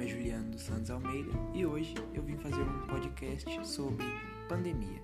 nome é Juliano dos Santos Almeida e hoje eu vim fazer um podcast sobre pandemia.